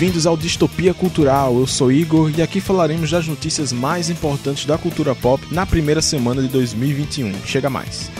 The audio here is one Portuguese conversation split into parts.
Bem-vindos ao Distopia Cultural. Eu sou Igor e aqui falaremos das notícias mais importantes da cultura pop na primeira semana de 2021. Chega mais.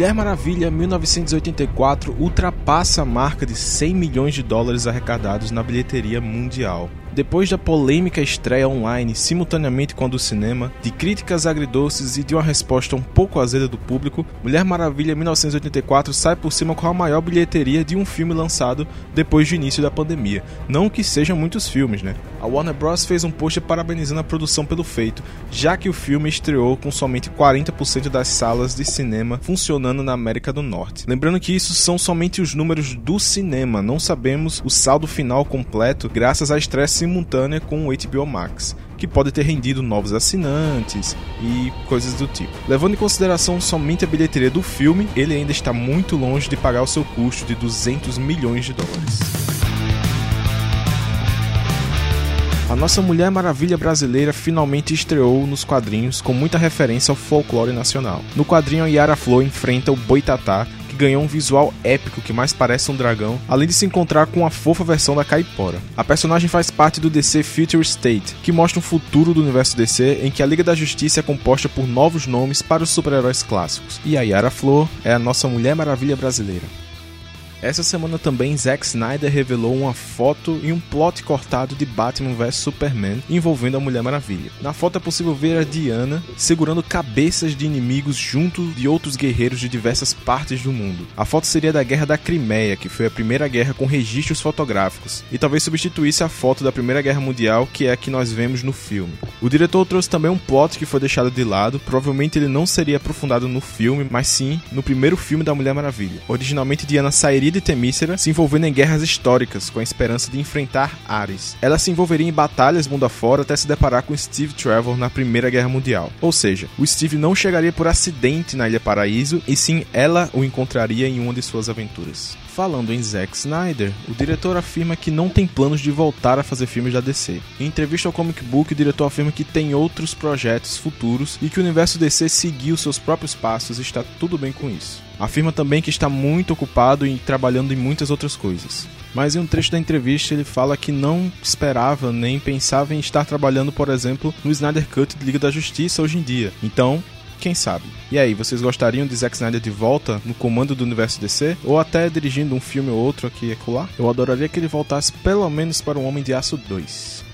Mulher Maravilha 1984 ultrapassa a marca de 100 milhões de dólares arrecadados na bilheteria mundial. Depois da polêmica estreia online simultaneamente com a do cinema, de críticas agridoces e de uma resposta um pouco azeda do público, Mulher Maravilha 1984 sai por cima com a maior bilheteria de um filme lançado depois do início da pandemia. Não que sejam muitos filmes, né? A Warner Bros. fez um post parabenizando a produção pelo feito, já que o filme estreou com somente 40% das salas de cinema funcionando na América do Norte. Lembrando que isso são somente os números do cinema, não sabemos o saldo final completo graças à estresse simultânea com o HBO Max, que pode ter rendido novos assinantes e coisas do tipo. Levando em consideração somente a bilheteria do filme, ele ainda está muito longe de pagar o seu custo de 200 milhões de dólares. A nossa Mulher Maravilha brasileira finalmente estreou nos quadrinhos com muita referência ao folclore nacional. No quadrinho, Yara Flor enfrenta o Boitatá, ganhou um visual épico que mais parece um dragão, além de se encontrar com a fofa versão da Caipora. A personagem faz parte do DC Future State, que mostra um futuro do universo DC em que a Liga da Justiça é composta por novos nomes para os super-heróis clássicos. E a Yara Flor é a nossa Mulher Maravilha brasileira. Essa semana também Zack Snyder revelou uma foto e um plot cortado de Batman vs Superman envolvendo a Mulher Maravilha. Na foto é possível ver a Diana segurando cabeças de inimigos junto de outros guerreiros de diversas partes do mundo. A foto seria da Guerra da Crimeia, que foi a primeira guerra com registros fotográficos, e talvez substituísse a foto da Primeira Guerra Mundial, que é a que nós vemos no filme. O diretor trouxe também um plot que foi deixado de lado, provavelmente ele não seria aprofundado no filme, mas sim no primeiro filme da Mulher Maravilha. Originalmente Diana sairia de Temícera se envolvendo em guerras históricas com a esperança de enfrentar Ares. Ela se envolveria em batalhas mundo afora até se deparar com Steve Trevor na Primeira Guerra Mundial. Ou seja, o Steve não chegaria por acidente na Ilha Paraíso e sim ela o encontraria em uma de suas aventuras. Falando em Zack Snyder, o diretor afirma que não tem planos de voltar a fazer filmes da DC. Em entrevista ao Comic Book, o diretor afirma que tem outros projetos futuros e que o universo DC seguiu seus próprios passos e está tudo bem com isso. Afirma também que está muito ocupado e trabalhando em muitas outras coisas. Mas em um trecho da entrevista ele fala que não esperava nem pensava em estar trabalhando, por exemplo, no Snyder Cut de Liga da Justiça hoje em dia. Então, quem sabe? E aí, vocês gostariam de Zack Snyder de volta no comando do universo DC? Ou até dirigindo um filme ou outro aqui e acolá? Eu adoraria que ele voltasse pelo menos para o Homem de Aço 2.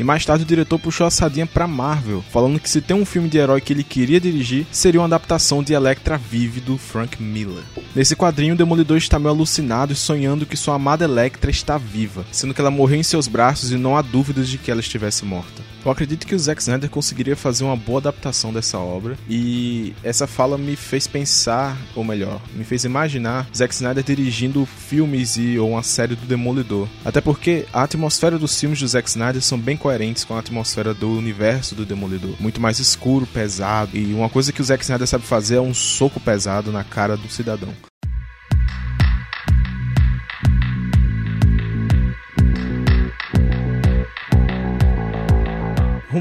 E mais tarde o diretor puxou a sardinha pra Marvel, falando que se tem um filme de herói que ele queria dirigir, seria uma adaptação de Electra Vive do Frank Miller. Nesse quadrinho, o Demolidor está meio alucinado e sonhando que sua amada Electra está viva, sendo que ela morreu em seus braços e não há dúvidas de que ela estivesse morta. Eu acredito que o Zack Snyder conseguiria fazer uma boa adaptação dessa obra e essa fala me fez pensar, ou melhor, me fez imaginar Zack Snyder dirigindo filmes e ou uma série do Demolidor. Até porque a atmosfera dos filmes do Zack Snyder são bem coerentes com a atmosfera do universo do Demolidor, muito mais escuro, pesado e uma coisa que o Zack Snyder sabe fazer é um soco pesado na cara do cidadão.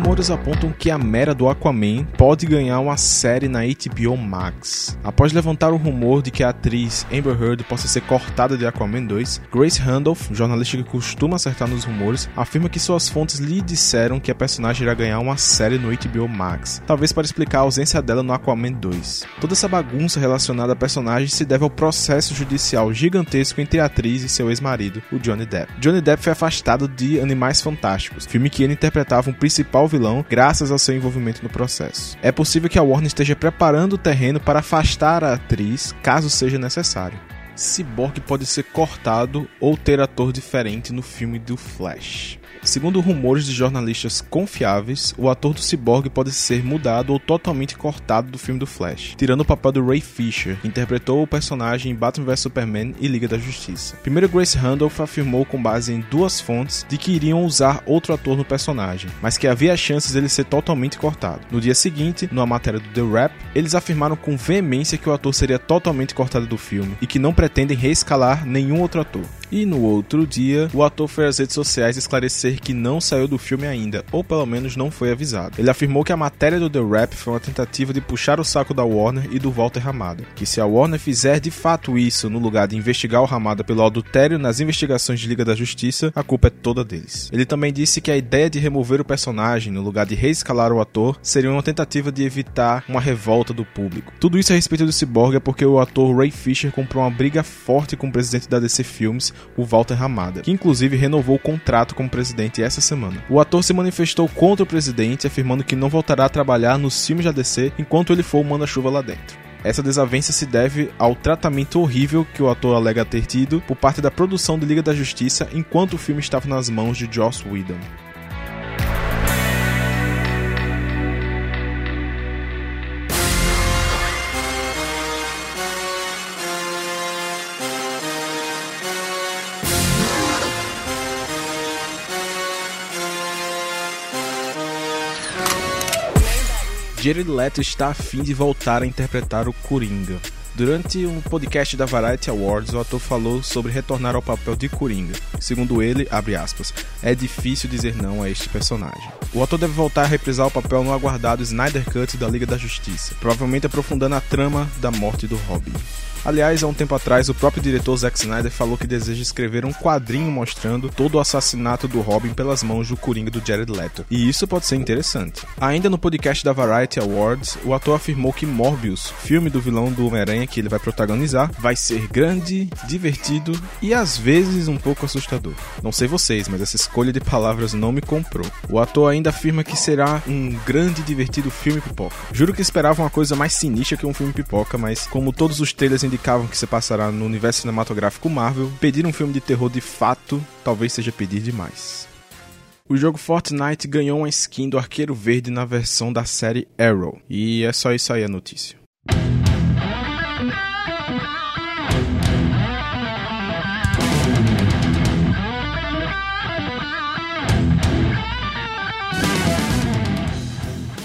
Rumores apontam que a Mera do Aquaman pode ganhar uma série na HBO Max. Após levantar o rumor de que a atriz Amber Heard possa ser cortada de Aquaman 2, Grace Randolph, jornalista que costuma acertar nos rumores, afirma que suas fontes lhe disseram que a personagem irá ganhar uma série no HBO Max, talvez para explicar a ausência dela no Aquaman 2. Toda essa bagunça relacionada à personagem se deve ao processo judicial gigantesco entre a atriz e seu ex-marido, o Johnny Depp. Johnny Depp foi afastado de Animais Fantásticos, filme que ele interpretava um principal principal vilão graças ao seu envolvimento no processo. É possível que a Warner esteja preparando o terreno para afastar a atriz caso seja necessário. Cyborg pode ser cortado ou ter ator diferente no filme do Flash. Segundo rumores de jornalistas confiáveis, o ator do Cyborg pode ser mudado ou totalmente cortado do filme do Flash, tirando o papel do Ray Fisher, que interpretou o personagem em Batman vs Superman e Liga da Justiça. Primeiro, Grace Randolph afirmou com base em duas fontes de que iriam usar outro ator no personagem, mas que havia chances dele ser totalmente cortado. No dia seguinte, numa matéria do The Rap, eles afirmaram com veemência que o ator seria totalmente cortado do filme e que não pretendem reescalar nenhum outro ator. E no outro dia, o ator foi às redes sociais esclarecer que não saiu do filme ainda, ou pelo menos não foi avisado. Ele afirmou que a matéria do The Rap foi uma tentativa de puxar o saco da Warner e do Walter Ramada, que se a Warner fizer de fato isso no lugar de investigar o Ramada pelo adultério nas investigações de Liga da Justiça, a culpa é toda deles. Ele também disse que a ideia de remover o personagem no lugar de reescalar o ator seria uma tentativa de evitar uma revolta do público. Tudo isso a respeito do Cyborg é porque o ator Ray Fisher comprou uma briga forte com o presidente da DC Films o Walter Ramada, que inclusive renovou o contrato como presidente essa semana. O ator se manifestou contra o presidente, afirmando que não voltará a trabalhar nos filmes da DC enquanto ele for o manda-chuva lá dentro. Essa desavença se deve ao tratamento horrível que o ator alega ter tido por parte da produção de Liga da Justiça enquanto o filme estava nas mãos de Joss Whedon. Jared Leto está a fim de voltar a interpretar o Coringa. Durante um podcast da Variety Awards, o ator falou sobre retornar ao papel de Coringa. Segundo ele, aspas, é difícil dizer não a este personagem. O ator deve voltar a reprisar o papel no aguardado Snyder Cut da Liga da Justiça, provavelmente aprofundando a trama da morte do Robin. Aliás, há um tempo atrás, o próprio diretor Zack Snyder falou que deseja escrever um quadrinho mostrando todo o assassinato do Robin pelas mãos do Coringa do Jared Leto. E isso pode ser interessante. Ainda no podcast da Variety Awards, o ator afirmou que Morbius, filme do vilão do Homem-Aranha que ele vai protagonizar, vai ser grande, divertido e às vezes um pouco assustador. Não sei vocês, mas essa escolha de palavras não me comprou. O ator ainda afirma que será um grande e divertido filme pipoca. Juro que esperava uma coisa mais sinistra que um filme pipoca, mas como todos os trailers indicavam que se passará no universo cinematográfico Marvel, pedir um filme de terror de fato talvez seja pedir demais. O jogo Fortnite ganhou uma skin do Arqueiro Verde na versão da série Arrow. E é só isso aí a notícia.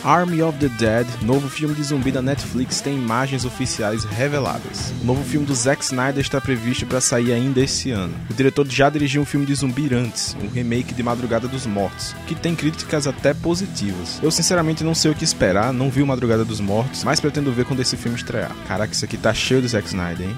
Army of the Dead, novo filme de zumbi da Netflix, tem imagens oficiais reveladas. O novo filme do Zack Snyder está previsto para sair ainda esse ano. O diretor já dirigiu um filme de zumbi antes, um remake de Madrugada dos Mortos, que tem críticas até positivas. Eu sinceramente não sei o que esperar, não vi Madrugada dos Mortos, mas pretendo ver quando esse filme estrear. Caraca, isso aqui tá cheio do Zack Snyder, hein?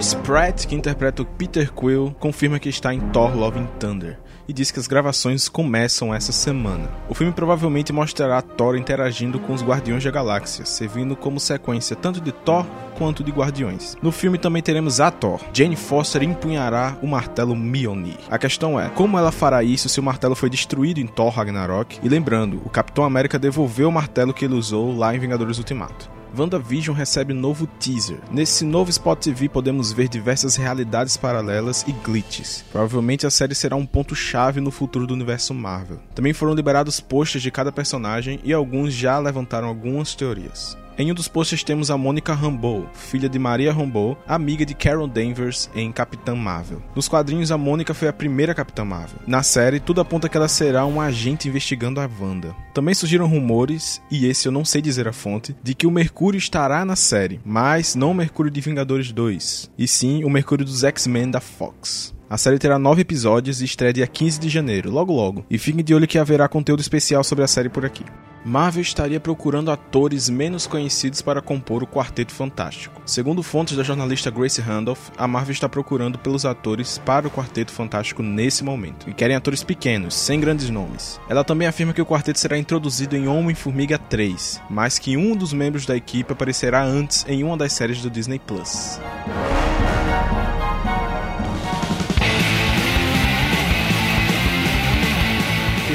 Chris Pratt, que interpreta o Peter Quill, confirma que está em Thor Love and Thunder e diz que as gravações começam essa semana. O filme provavelmente mostrará Thor interagindo com os Guardiões da Galáxia, servindo como sequência tanto de Thor quanto de Guardiões. No filme também teremos a Thor. Jane Foster empunhará o martelo Mjolnir. A questão é, como ela fará isso se o martelo foi destruído em Thor Ragnarok? E lembrando, o Capitão América devolveu o martelo que ele usou lá em Vingadores Ultimato. WandaVision recebe novo teaser. Nesse novo Spot TV podemos ver diversas realidades paralelas e glitches. Provavelmente a série será um ponto-chave no futuro do universo Marvel. Também foram liberados posters de cada personagem e alguns já levantaram algumas teorias. Em um dos posts temos a Mônica Rambeau, filha de Maria Rambeau, amiga de Carol Danvers em Capitã Marvel. Nos quadrinhos, a Mônica foi a primeira Capitã Marvel. Na série, tudo aponta que ela será um agente investigando a Wanda. Também surgiram rumores, e esse eu não sei dizer a fonte, de que o Mercúrio estará na série, mas não o Mercúrio de Vingadores 2, e sim o Mercúrio dos X-Men da Fox. A série terá nove episódios e estreia dia 15 de janeiro, logo logo. E fiquem de olho que haverá conteúdo especial sobre a série por aqui. Marvel estaria procurando atores menos conhecidos para compor o Quarteto Fantástico. Segundo fontes da jornalista Grace Randolph, a Marvel está procurando pelos atores para o Quarteto Fantástico nesse momento, e querem atores pequenos, sem grandes nomes. Ela também afirma que o quarteto será introduzido em Homem-Formiga 3, mas que um dos membros da equipe aparecerá antes em uma das séries do Disney Plus.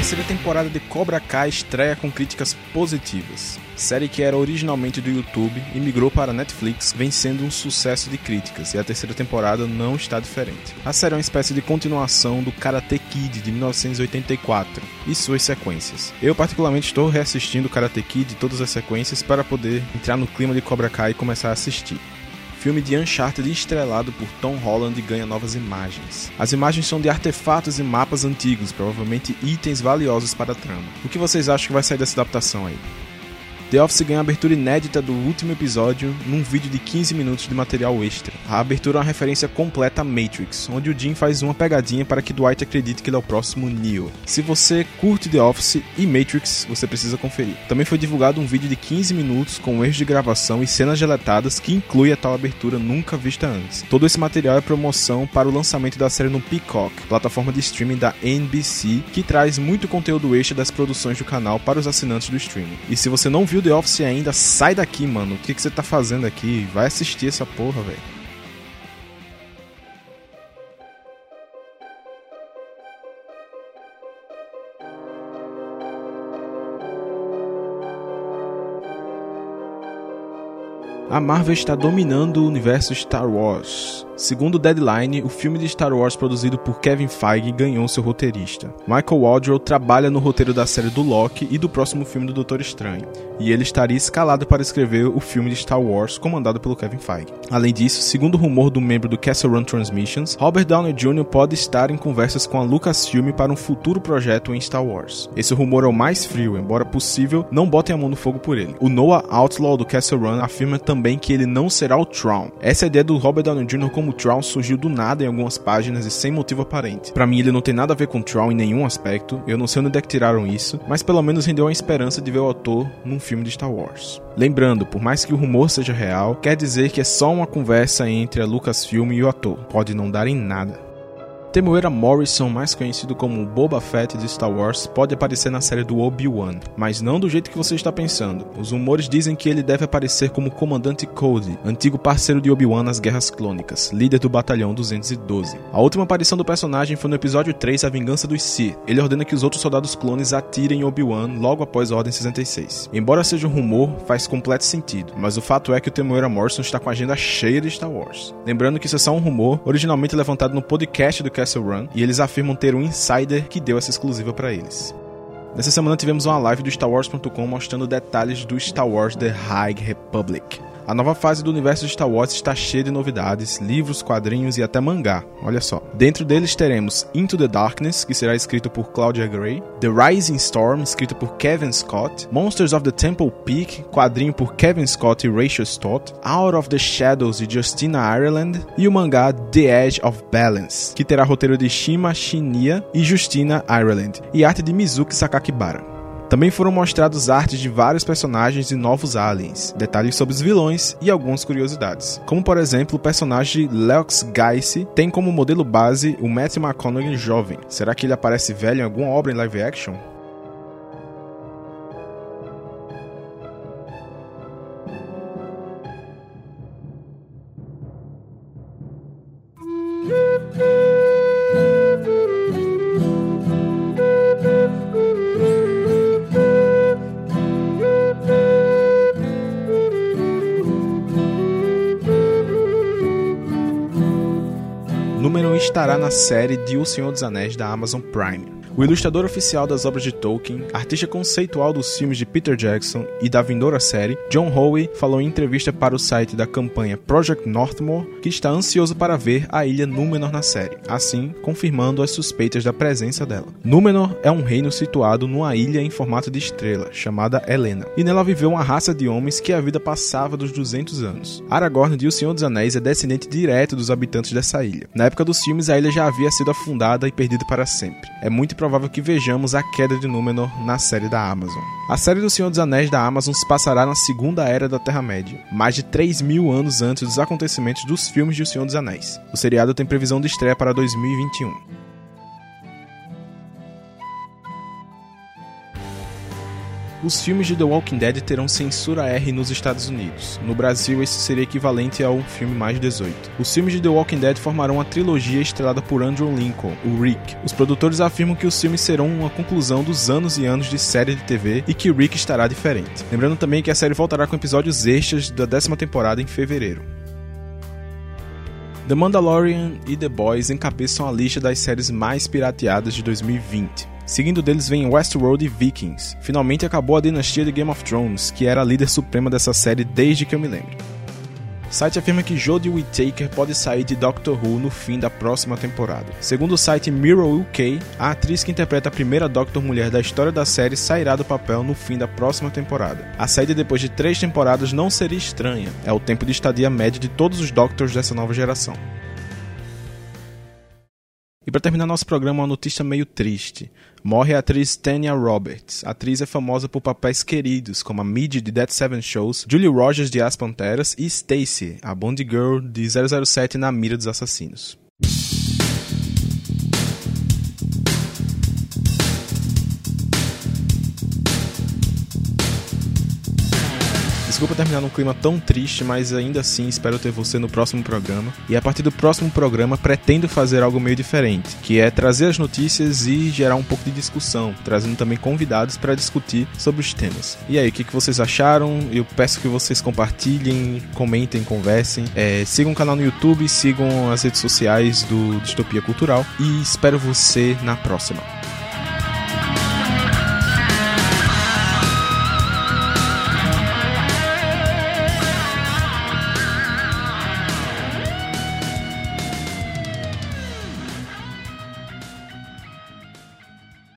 Terceira temporada de Cobra Kai estreia com críticas positivas. Série que era originalmente do YouTube e migrou para Netflix, vem sendo um sucesso de críticas, e a terceira temporada não está diferente. A série é uma espécie de continuação do Karate Kid de 1984 e suas sequências. Eu, particularmente, estou reassistindo Karate Kid todas as sequências para poder entrar no clima de Cobra Kai e começar a assistir. Filme de Uncharted estrelado por Tom Holland ganha novas imagens. As imagens são de artefatos e mapas antigos, provavelmente itens valiosos para a trama. O que vocês acham que vai sair dessa adaptação aí? The Office ganha a abertura inédita do último episódio num vídeo de 15 minutos de material extra. A abertura é uma referência completa a Matrix, onde o Jim faz uma pegadinha para que Dwight acredite que ele é o próximo Neo. Se você curte The Office e Matrix, você precisa conferir. Também foi divulgado um vídeo de 15 minutos com erros de gravação e cenas deletadas que inclui a tal abertura nunca vista antes. Todo esse material é promoção para o lançamento da série no Peacock, plataforma de streaming da NBC, que traz muito conteúdo extra das produções do canal para os assinantes do streaming. E se você não viu viu The Office ainda, sai daqui, mano. O que, que você tá fazendo aqui? Vai assistir essa porra, velho. A Marvel está dominando o universo Star Wars. Segundo Deadline, o filme de Star Wars produzido por Kevin Feige ganhou seu roteirista. Michael Waldron trabalha no roteiro da série do Loki e do próximo filme do Doutor Estranho, e ele estaria escalado para escrever o filme de Star Wars comandado pelo Kevin Feige. Além disso, segundo o rumor do membro do Castle Run Transmissions, Robert Downey Jr. pode estar em conversas com a Lucasfilm para um futuro projeto em Star Wars. Esse rumor é o mais frio, embora possível, não botem a mão no fogo por ele. O Noah Outlaw do Castle Run afirma também que ele não será o Tron. Essa é a ideia do Robert Downey Jr. como como Troll surgiu do nada em algumas páginas e sem motivo aparente. Para mim, ele não tem nada a ver com Troll em nenhum aspecto, eu não sei onde é que tiraram isso, mas pelo menos rendeu a esperança de ver o autor num filme de Star Wars. Lembrando, por mais que o rumor seja real, quer dizer que é só uma conversa entre a Lucasfilm e o ator, pode não dar em nada. Temuera Morrison, mais conhecido como Boba Fett de Star Wars, pode aparecer na série do Obi-Wan, mas não do jeito que você está pensando. Os rumores dizem que ele deve aparecer como Comandante Cody, antigo parceiro de Obi-Wan nas Guerras Clônicas, líder do Batalhão 212. A última aparição do personagem foi no episódio 3, A Vingança dos Sith. Ele ordena que os outros soldados clones atirem Obi-Wan logo após a Ordem 66. Embora seja um rumor, faz completo sentido, mas o fato é que o Temuera Morrison está com a agenda cheia de Star Wars. Lembrando que isso é só um rumor, originalmente levantado no podcast do Castle Run, e eles afirmam ter um insider que deu essa exclusiva para eles. Nessa semana tivemos uma live do StarWars.com mostrando detalhes do Star Wars The High Republic. A nova fase do universo de Star Wars está cheia de novidades, livros, quadrinhos e até mangá. Olha só. Dentro deles teremos Into the Darkness, que será escrito por Claudia Gray, The Rising Storm, escrito por Kevin Scott, Monsters of the Temple Peak, quadrinho por Kevin Scott e Rachel Stott, Out of the Shadows de Justina Ireland e o mangá The Edge of Balance, que terá roteiro de Shima Shinya e Justina Ireland e arte de Mizuki Sakakibara. Também foram mostrados artes de vários personagens e novos aliens, detalhes sobre os vilões e algumas curiosidades. Como por exemplo, o personagem Lex Geisse tem como modelo base o Matthew McConaughey jovem. Será que ele aparece velho em alguma obra em live action? Estará na série de O Senhor dos Anéis da Amazon Prime. O ilustrador oficial das obras de Tolkien, artista conceitual dos filmes de Peter Jackson e da vindoura série, John Howe falou em entrevista para o site da campanha Project Northmore que está ansioso para ver a ilha Númenor na série, assim confirmando as suspeitas da presença dela. Númenor é um reino situado numa ilha em formato de estrela, chamada Helena, e nela viveu uma raça de homens que a vida passava dos 200 anos. Aragorn de O Senhor dos Anéis é descendente direto dos habitantes dessa ilha. Na época dos filmes, a ilha já havia sido afundada e perdida para sempre. É muito provável que vejamos a queda de Númenor na série da Amazon. A série do Senhor dos Anéis da Amazon se passará na Segunda Era da Terra-média, mais de 3 mil anos antes dos acontecimentos dos filmes de O Senhor dos Anéis. O seriado tem previsão de estreia para 2021. Os filmes de The Walking Dead terão censura R nos Estados Unidos. No Brasil, esse seria equivalente a um filme mais 18. Os filmes de The Walking Dead formarão uma trilogia estrelada por Andrew Lincoln, o Rick. Os produtores afirmam que os filmes serão uma conclusão dos anos e anos de série de TV e que Rick estará diferente. Lembrando também que a série voltará com episódios extras da décima temporada em fevereiro. The Mandalorian e The Boys encabeçam a lista das séries mais pirateadas de 2020. Seguindo deles vem Westworld e Vikings. Finalmente acabou a dinastia de Game of Thrones, que era a líder suprema dessa série desde que eu me lembro. O site afirma que Jodie Whittaker pode sair de Doctor Who no fim da próxima temporada. Segundo o site Mirror UK, a atriz que interpreta a primeira Doctor mulher da história da série sairá do papel no fim da próxima temporada. A saída depois de três temporadas não seria estranha, é o tempo de estadia médio de todos os Doctors dessa nova geração. E para terminar nosso programa, uma notícia meio triste. Morre a atriz Tanya Roberts. A atriz é famosa por papéis queridos, como a Mid de Dead Seven Shows, Julie Rogers de As Panteras e Stacy, a Bond Girl de 007 na mira dos assassinos. Desculpa terminar num clima tão triste, mas ainda assim espero ter você no próximo programa. E a partir do próximo programa pretendo fazer algo meio diferente, que é trazer as notícias e gerar um pouco de discussão, trazendo também convidados para discutir sobre os temas. E aí, o que, vocês acharam? Eu peço que vocês compartilhem, comentem, conversem. É, sigam o canal no YouTube, sigam as redes sociais do Distopia Cultural e espero você na próxima.